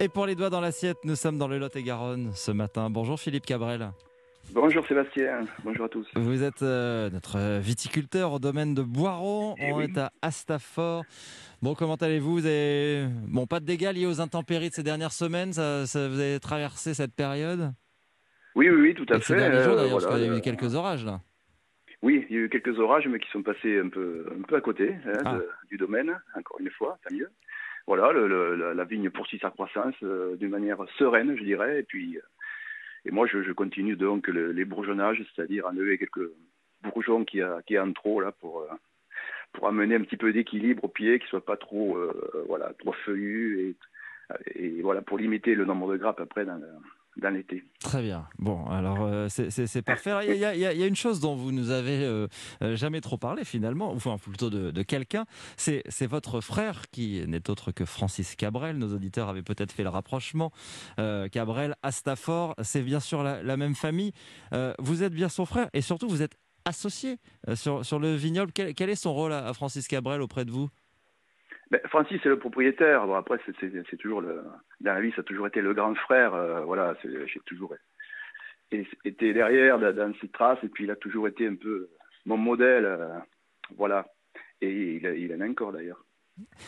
Et pour les doigts dans l'assiette, nous sommes dans le Lot-et-Garonne ce matin. Bonjour Philippe Cabrel. Bonjour Sébastien, bonjour à tous. Vous êtes euh, notre viticulteur au domaine de Boiron. Eh On oui. est à Astafort. Bon, comment allez-vous? Vous avez bon, pas de dégâts liés aux intempéries de ces dernières semaines ça, ça- Vous avez traversé cette période? Oui, oui, oui, tout à Et ces fait. derniers jours euh, parce qu'il y a eu euh, quelques orages là. Oui, il y a eu quelques orages, mais qui sont passés un peu, un peu à côté hein, Ah. de- du domaine, encore une fois, tant mieux. Voilà, le- le- la, vigne poursuit sa croissance euh, d'une manière sereine, je dirais, et puis euh, et moi je, je continue donc le- les bourgeonnages, c'est-à-dire enlever quelques bourgeons qui a, qui a en trop là pour euh, pour amener un petit peu d'équilibre au pied, qui soit pas trop euh, voilà trop feuillu et, et voilà pour limiter le nombre de grappes après dans, dans l'été. Très bien. Bon, alors euh, c'est- parfait. Il y, a- une chose dont vous nous avez euh, euh, jamais trop parlé finalement, enfin plutôt de, quelqu'un, c'est votre frère qui n'est autre que Francis Cabrel. Nos auditeurs avaient peut-être fait le rapprochement. Cabrel, Astafort, c'est bien sûr la, même famille. Vous êtes bien son frère et surtout vous êtes associé sur, le vignoble. Quel, est son rôle à Francis Cabrel auprès de vous? Ben, Francis, c'est le propriétaire. Bon, après, c'est- toujours le, dans la vie, ça a toujours été le grand frère. euh, voilà, j'ai toujours été derrière dans, ses traces, et puis il a toujours été un peu mon modèle. euh, voilà, et il, il en a encore d'ailleurs.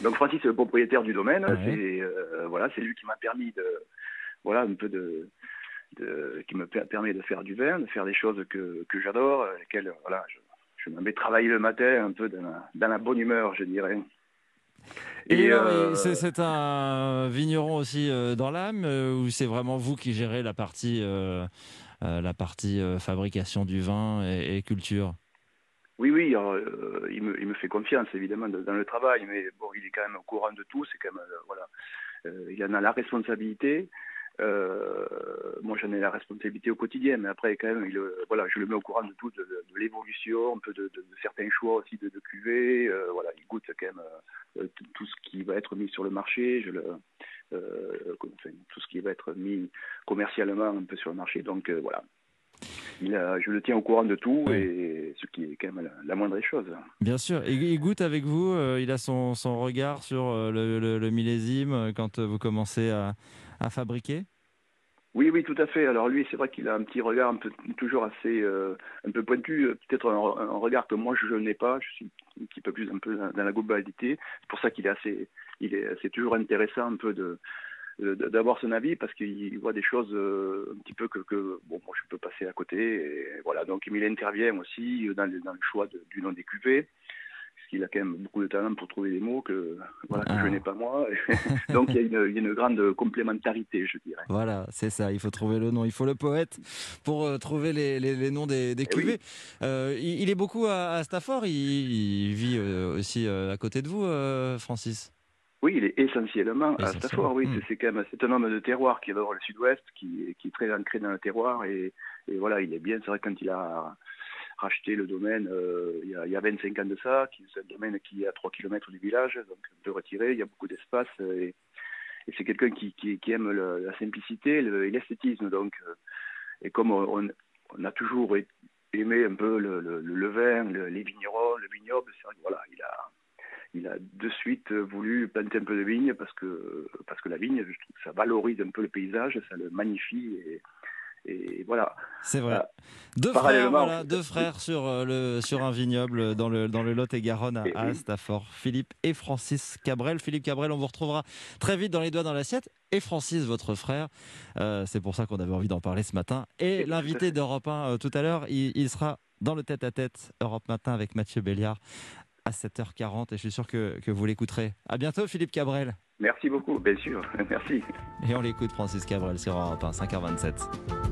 Donc Francis, c'est le propriétaire du domaine. Ouais. C'est euh, voilà, c'est lui qui m'a permis de, voilà, un peu de, de- qui me per- permet de faire du vin, de faire des choses que, que j'adore, lesquelles, voilà, je, je me mets travailler le matin, un peu dans la, dans la bonne humeur, je dirais. Et, euh, c'est- un vigneron aussi euh, dans l'âme euh, ou c'est vraiment vous qui gérez la partie, euh, la partie fabrication du vin et, et culture? Oui, oui, euh, il, me, il me fait confiance évidemment de- dans le travail, mais bon, il est quand même au courant de tout. C'est quand même voilà, il en a la responsabilité. Euh, moi, j'en ai la responsabilité au quotidien, mais après, quand même, il, euh, voilà, je le mets au courant de tout, de, de- de l'évolution, un peu de, certains choix aussi de, de cuvée. Euh, voilà, il goûte quand même tout, ce qui va être mis sur le marché. Je le, enfin, tout ce qui va être mis commercialement un peu sur le marché. Donc voilà, il a- je le tiens au courant de tout, Oui. et ce qui est quand même la, la moindre des choses. Bien sûr. Et il goûte avec vous, euh, il a son, son regard sur le, le- le millésime quand vous commencez à, à fabriquer? Oui, oui, tout à fait. Alors lui, c'est vrai qu'il a un petit regard un peu toujours assez euh, un peu pointu, euh, peut-être un, un regard que moi je n'ai pas. Je suis un petit peu plus un peu dans, la globalité. C'est pour ça qu'il est assez, il est, c'est toujours intéressant un peu de d'avoir son avis parce qu'il voit des choses euh, un petit peu que, que bon moi je peux passer à côté et voilà donc il intervient aussi dans le, dans le choix du nom des cuvées qu'il a quand même beaucoup de talent pour trouver des mots que voilà que Ah. je n'ai pas moi donc il y, a une, il y a une grande complémentarité je dirais Voilà, c'est ça. Il faut trouver le nom. Il faut le poète pour euh, trouver les, les- les noms des, des Eh oui. cuvées. Euh, il, il est beaucoup à, à Stafford. Il, il vit euh, aussi à côté de vous, Francis? Oui, il est essentiellement à. Stafford. Oui, Hmm. c'est- c'est quand même c'est un homme de terroir qui adore le Sud-Ouest, qui, qui est très ancré dans le terroir et, et voilà, il est bien. C'est vrai quand il a racheté le domaine euh, il, y a, il y a 25 ans de ça, qui c'est un domaine qui est à 3 km du village, donc un peu retiré, il y a beaucoup d'espace euh, et, c'est quelqu'un qui, aime la simplicité et l'esthétisme. Donc, euh, et comme on, a toujours aimé un peu le, le, vin, le- les vignerons, le vignoble, voilà, il a il a de suite voulu planter un peu de vigne parce que parce que la vigne, je trouve ça valorise un peu le paysage, ça le magnifie et, et voilà. C'est vrai. Deux frères, parallèlement, voilà, en fait. deux frères sur, euh, le, sur un vignoble dans le, dans le Lot-et-Garonne à, Eh à. Stafford. Philippe et Francis Cabrel. Philippe Cabrel, on vous retrouvera très vite dans les doigts dans l'assiette. Et Francis, votre frère. Euh, C'est pour ça qu'on avait envie d'en parler ce matin. Et Eh, l'invité d'Europe 1 euh, tout à l'heure, il, il sera dans le tête-à-tête Europe Matin avec Mathieu Béliard à 7h40. Et je suis sûr que, que vous l'écouterez. À bientôt, Philippe Cabrel. Merci beaucoup, bien sûr, merci. Et on l'écoute, Francis Cabrel, sur Europe 1, 5h27.